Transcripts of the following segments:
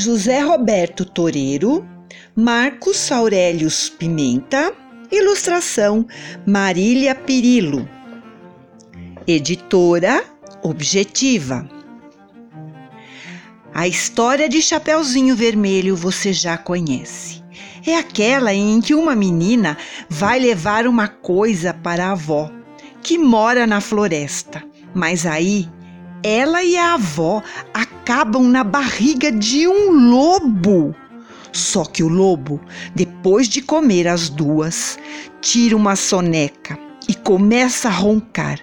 José Roberto Toreiro, Marcos Aurelius Pimenta, ilustração Marília Pirillo. Editora Objetiva. A história de Chapeuzinho Vermelho você já conhece. É aquela em que uma menina vai levar uma coisa para a avó, que mora na floresta. Mas aí ela e a avó acabam na barriga de um lobo. Só que o lobo, depois de comer as duas, tira uma soneca e começa a roncar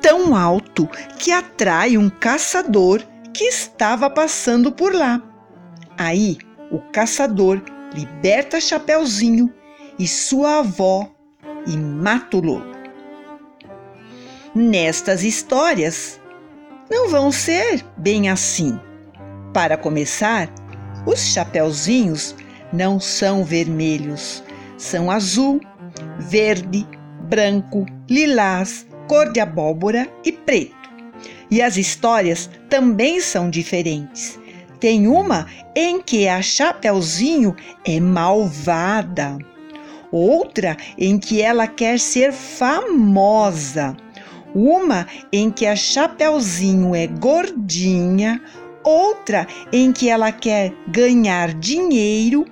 tão alto que atrai um caçador que estava passando por lá. Aí o caçador liberta Chapeuzinho e sua avó e mata o lobo. Nestas histórias, não vão ser bem assim. Para começar, os chapeuzinhos não são vermelhos, são azul, verde, branco, lilás, cor de abóbora e preto. E as histórias também são diferentes. Tem uma em que a Chapeuzinho é malvada, outra em que ela quer ser famosa uma em que a Chapeuzinho é gordinha, outra em que ela quer ganhar dinheiro,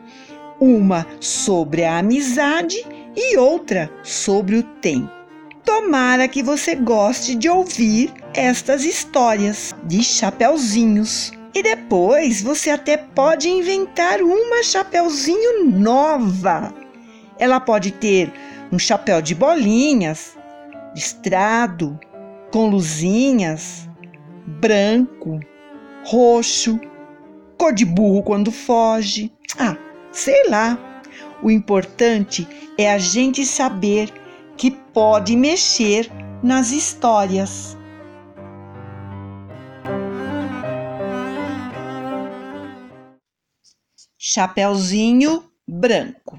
uma sobre a amizade e outra sobre o tempo. Tomara que você goste de ouvir estas histórias de chapeuzinhos. E depois você até pode inventar uma chapeuzinho nova. Ela pode ter um chapéu de bolinhas, listrado, com luzinhas, branco, roxo, cor de burro quando foge. Ah, sei lá. O importante é a gente saber que pode mexer nas histórias. Chapeuzinho branco.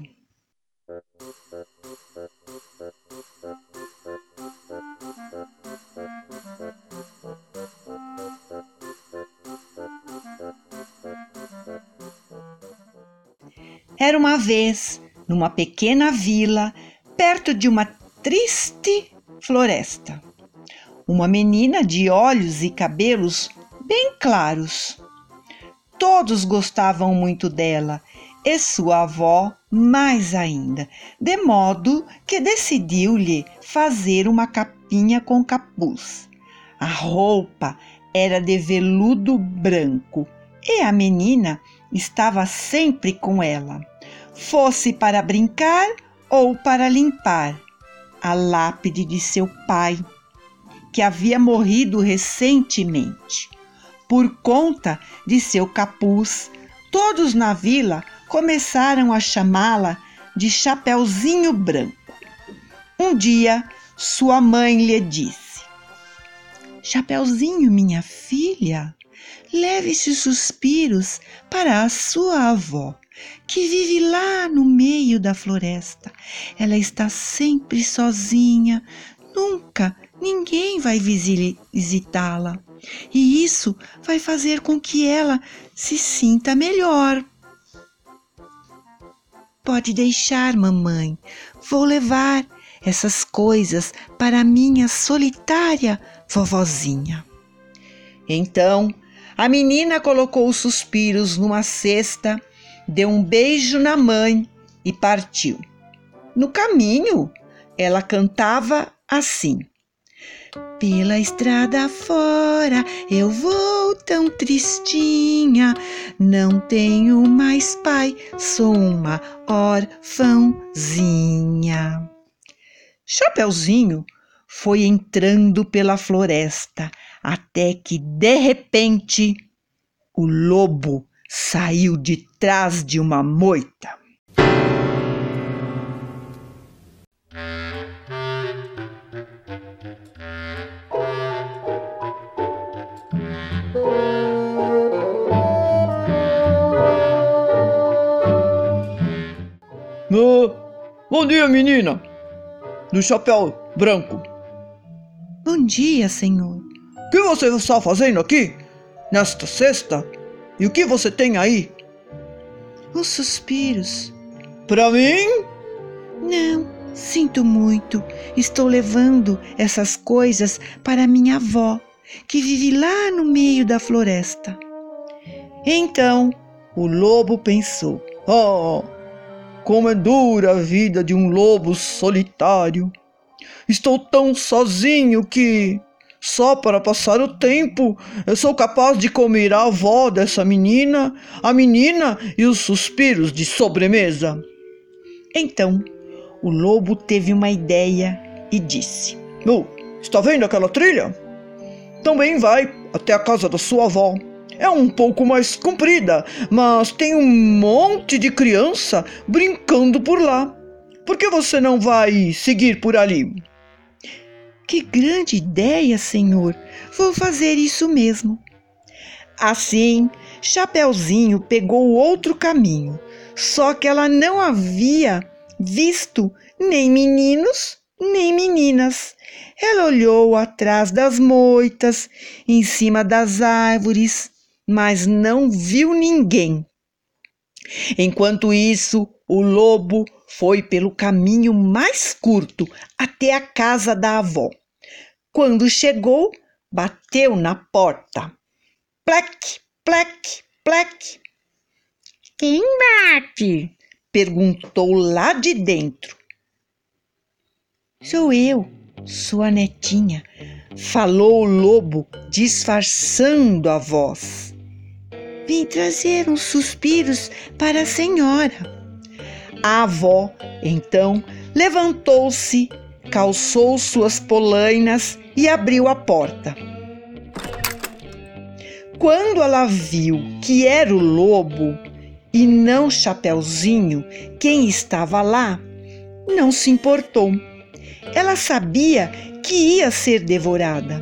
Era uma vez, numa pequena vila, perto de uma triste floresta, uma menina de olhos e cabelos bem claros. Todos gostavam muito dela e sua avó mais ainda, de modo que decidiu-lhe fazer uma capinha com capuz. A roupa era de veludo branco e a menina estava sempre com ela fosse para brincar ou para limpar a lápide de seu pai, que havia morrido recentemente. Por conta de seu capuz, todos na vila começaram a chamá-la de Chapeuzinho Branco. Um dia, sua mãe lhe disse: Chapeuzinho, minha filha, leve esses suspiros para a sua avó que vive lá no meio da floresta. Ela está sempre sozinha, nunca ninguém vai visitá-la. E isso vai fazer com que ela se sinta melhor. Pode deixar, mamãe. Vou levar essas coisas para minha solitária vovozinha. Então, a menina colocou os suspiros numa cesta deu um beijo na mãe e partiu. No caminho, ela cantava assim: Pela estrada fora eu vou tão tristinha, não tenho mais pai, sou uma orfãozinha. Chapeuzinho foi entrando pela floresta até que de repente o lobo saiu de trás de uma moita. Oh, bom dia, menina! Do chapéu branco. Bom dia, senhor. O que você está fazendo aqui? nesta cesta? E o que você tem aí? Os suspiros. Para mim? Não, sinto muito. Estou levando essas coisas para minha avó, que vive lá no meio da floresta. Então o lobo pensou: Oh, como é dura a vida de um lobo solitário. Estou tão sozinho que, só para passar o tempo, eu sou capaz de comer a avó dessa menina, a menina e os suspiros de sobremesa. Então, o lobo teve uma ideia e disse: Oh, está vendo aquela trilha? Também vai até a casa da sua avó. É um pouco mais comprida, mas tem um monte de criança brincando por lá. Por que você não vai seguir por ali? Que grande ideia, senhor! Vou fazer isso mesmo. Assim, Chapeuzinho pegou outro caminho, só que ela não havia visto nem meninos nem meninas. Ela olhou atrás das moitas, em cima das árvores, mas não viu ninguém. Enquanto isso, o lobo foi pelo caminho mais curto até a casa da avó. Quando chegou, bateu na porta. Plec, plec, plec. Quem bate? perguntou lá de dentro. Sou eu, sua netinha, falou o lobo, disfarçando a voz. Vim trazer uns suspiros para a senhora. A avó, então, levantou-se, calçou suas polainas e abriu a porta. Quando ela viu que era o lobo e não Chapeuzinho quem estava lá, não se importou. Ela sabia que ia ser devorada,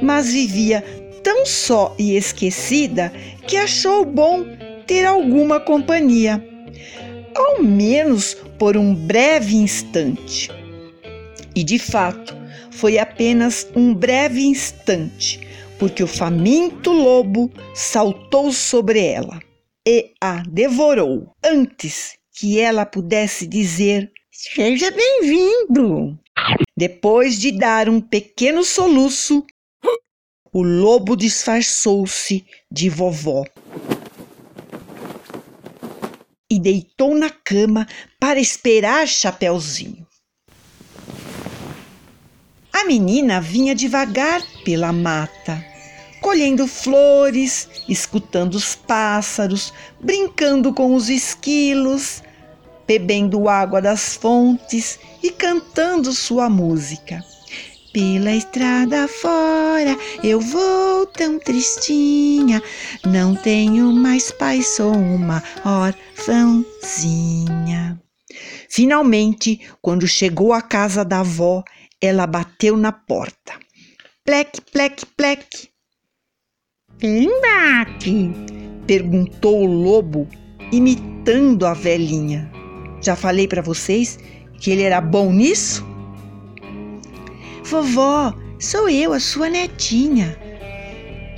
mas vivia tão só e esquecida que achou bom ter alguma companhia, ao menos por um breve instante. E de fato, foi apenas um breve instante, porque o faminto lobo saltou sobre ela e a devorou antes que ela pudesse dizer: Seja bem-vindo! Depois de dar um pequeno soluço, o lobo disfarçou-se de vovó deitou na cama para esperar Chapeuzinho. A menina vinha devagar pela mata, colhendo flores, escutando os pássaros, brincando com os esquilos, bebendo água das fontes e cantando sua música. Pela estrada fora eu vou tão tristinha, não tenho mais pai, sou uma orfãzinha. Finalmente, quando chegou à casa da avó, ela bateu na porta. Plec, plec, plec. Quem bate? perguntou o lobo, imitando a velhinha. Já falei para vocês que ele era bom nisso? Vovó, sou eu, a sua netinha.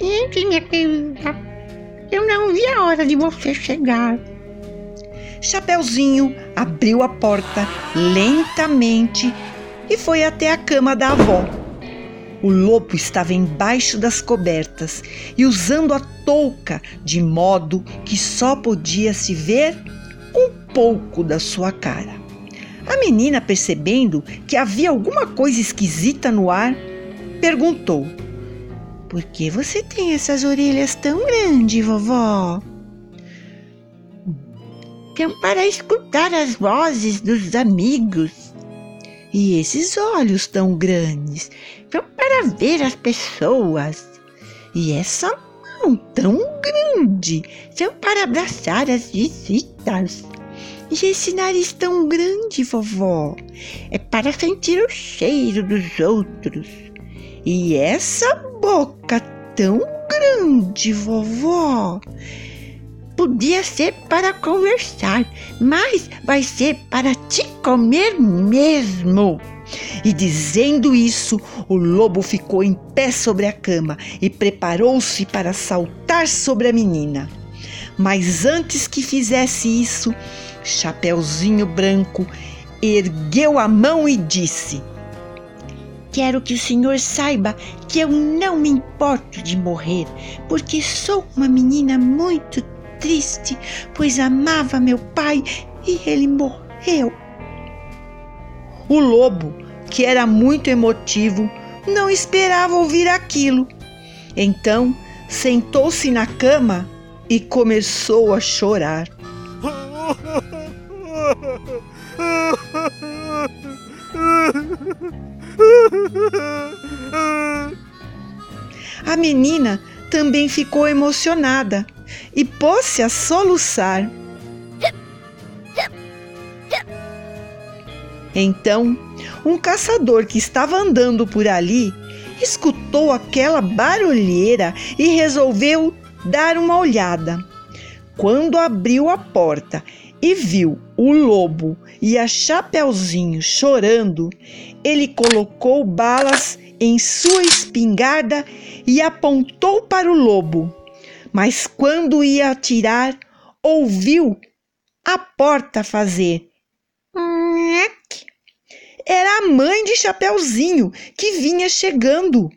Gente, minha querida, eu não vi a hora de você chegar. Chapeuzinho abriu a porta lentamente e foi até a cama da avó. O lobo estava embaixo das cobertas e usando a touca de modo que só podia se ver um pouco da sua cara. A menina, percebendo que havia alguma coisa esquisita no ar, perguntou: Por que você tem essas orelhas tão grandes, vovó? São para escutar as vozes dos amigos. E esses olhos tão grandes são para ver as pessoas. E essa mão tão grande são para abraçar as visitas. E esse nariz tão grande, vovó? É para sentir o cheiro dos outros. E essa boca tão grande, vovó? Podia ser para conversar, mas vai ser para te comer mesmo. E dizendo isso, o lobo ficou em pé sobre a cama e preparou-se para saltar sobre a menina. Mas antes que fizesse isso, Chapeuzinho Branco ergueu a mão e disse: Quero que o senhor saiba que eu não me importo de morrer, porque sou uma menina muito triste, pois amava meu pai e ele morreu. O lobo, que era muito emotivo, não esperava ouvir aquilo. Então sentou-se na cama e começou a chorar. A menina também ficou emocionada e pôs-se a soluçar. Então, um caçador que estava andando por ali escutou aquela barulheira e resolveu dar uma olhada. Quando abriu a porta e viu o lobo e a Chapeuzinho chorando, ele colocou balas em sua espingarda e apontou para o lobo. Mas quando ia atirar, ouviu a porta fazer. Era a mãe de Chapeuzinho que vinha chegando.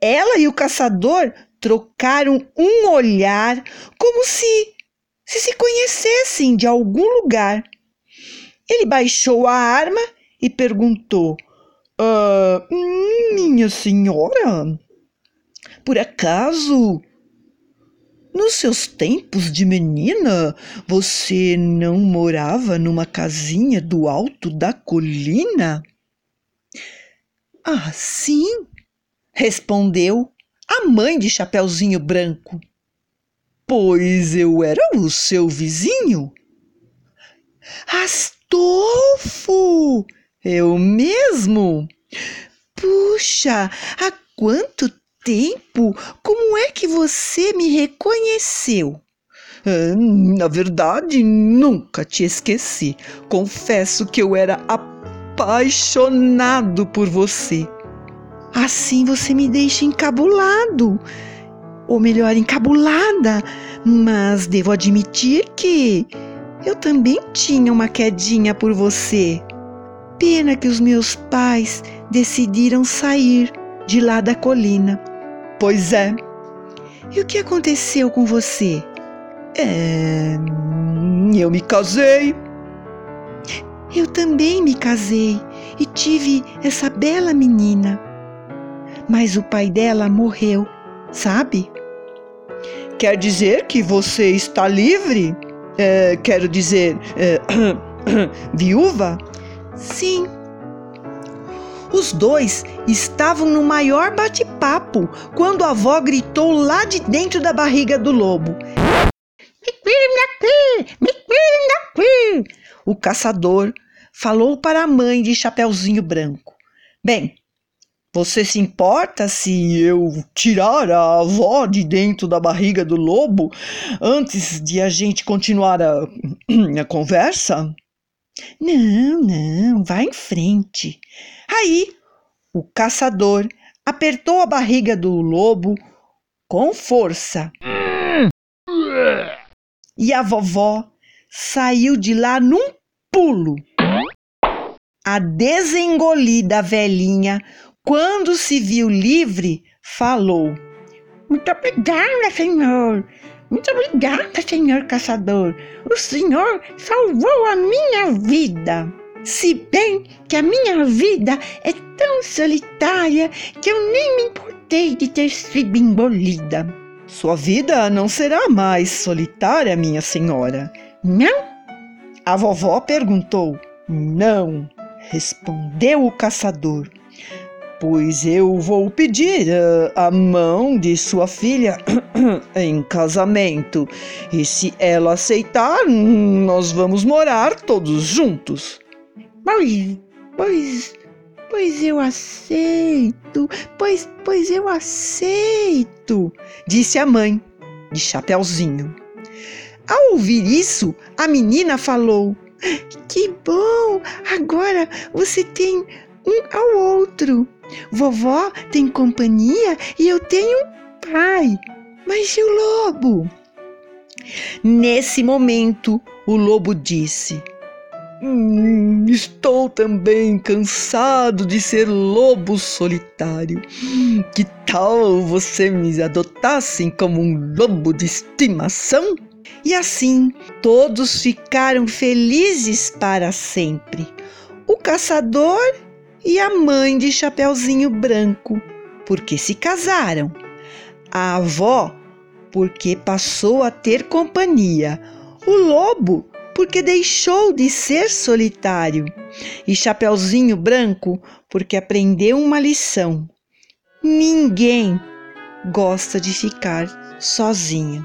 Ela e o caçador trocaram um olhar como se se, se conhecessem de algum lugar. Ele baixou a arma e perguntou: ah, Minha senhora, por acaso, nos seus tempos de menina, você não morava numa casinha do alto da colina? Ah, sim, respondeu a mãe de Chapeuzinho Branco. Pois eu era o seu vizinho. Astolfo! Eu mesmo? Puxa, há quanto tempo! Como é que você me reconheceu? Na verdade, nunca te esqueci. Confesso que eu era apaixonado por você. Assim você me deixa encabulado, ou melhor, encabulada, mas devo admitir que eu também tinha uma quedinha por você. Pena que os meus pais decidiram sair de lá da colina. Pois é. E o que aconteceu com você? É. Eu me casei. Eu também me casei e tive essa bela menina. Mas o pai dela morreu, sabe? Quer dizer que você está livre? É, quero dizer, é, viúva? Sim. Os dois estavam no maior bate-papo quando a avó gritou lá de dentro da barriga do lobo: Me daqui! Me daqui! O caçador falou para a mãe de Chapeuzinho Branco: Bem, você se importa se eu tirar a avó de dentro da barriga do lobo antes de a gente continuar a, a conversa? Não, não, vá em frente. Aí o caçador apertou a barriga do lobo com força. E a vovó saiu de lá num pulo. A desengolida velhinha, quando se viu livre, falou: Muito obrigada, senhor. Muito obrigada, senhor caçador. O senhor salvou a minha vida. Se bem que a minha vida é tão solitária que eu nem me importei de ter sido engolida. Sua vida não será mais solitária, minha senhora. Não? A vovó perguntou. Não, respondeu o caçador pois eu vou pedir uh, a mão de sua filha em casamento. E se ela aceitar, nós vamos morar todos juntos. Pois, pois, pois eu aceito, pois, pois eu aceito, disse a mãe de Chapeuzinho. Ao ouvir isso, a menina falou: Que bom! Agora você tem um ao outro. Vovó tem companhia e eu tenho um pai. Mas e o lobo? Nesse momento, o lobo disse: Hum, estou também cansado de ser lobo solitário. Que tal você me adotassem como um lobo de estimação? E assim todos ficaram felizes para sempre. O caçador e a mãe de Chapeuzinho Branco, porque se casaram. A avó, porque passou a ter companhia. O lobo, porque deixou de ser solitário, e Chapeuzinho Branco, porque aprendeu uma lição. Ninguém gosta de ficar sozinho.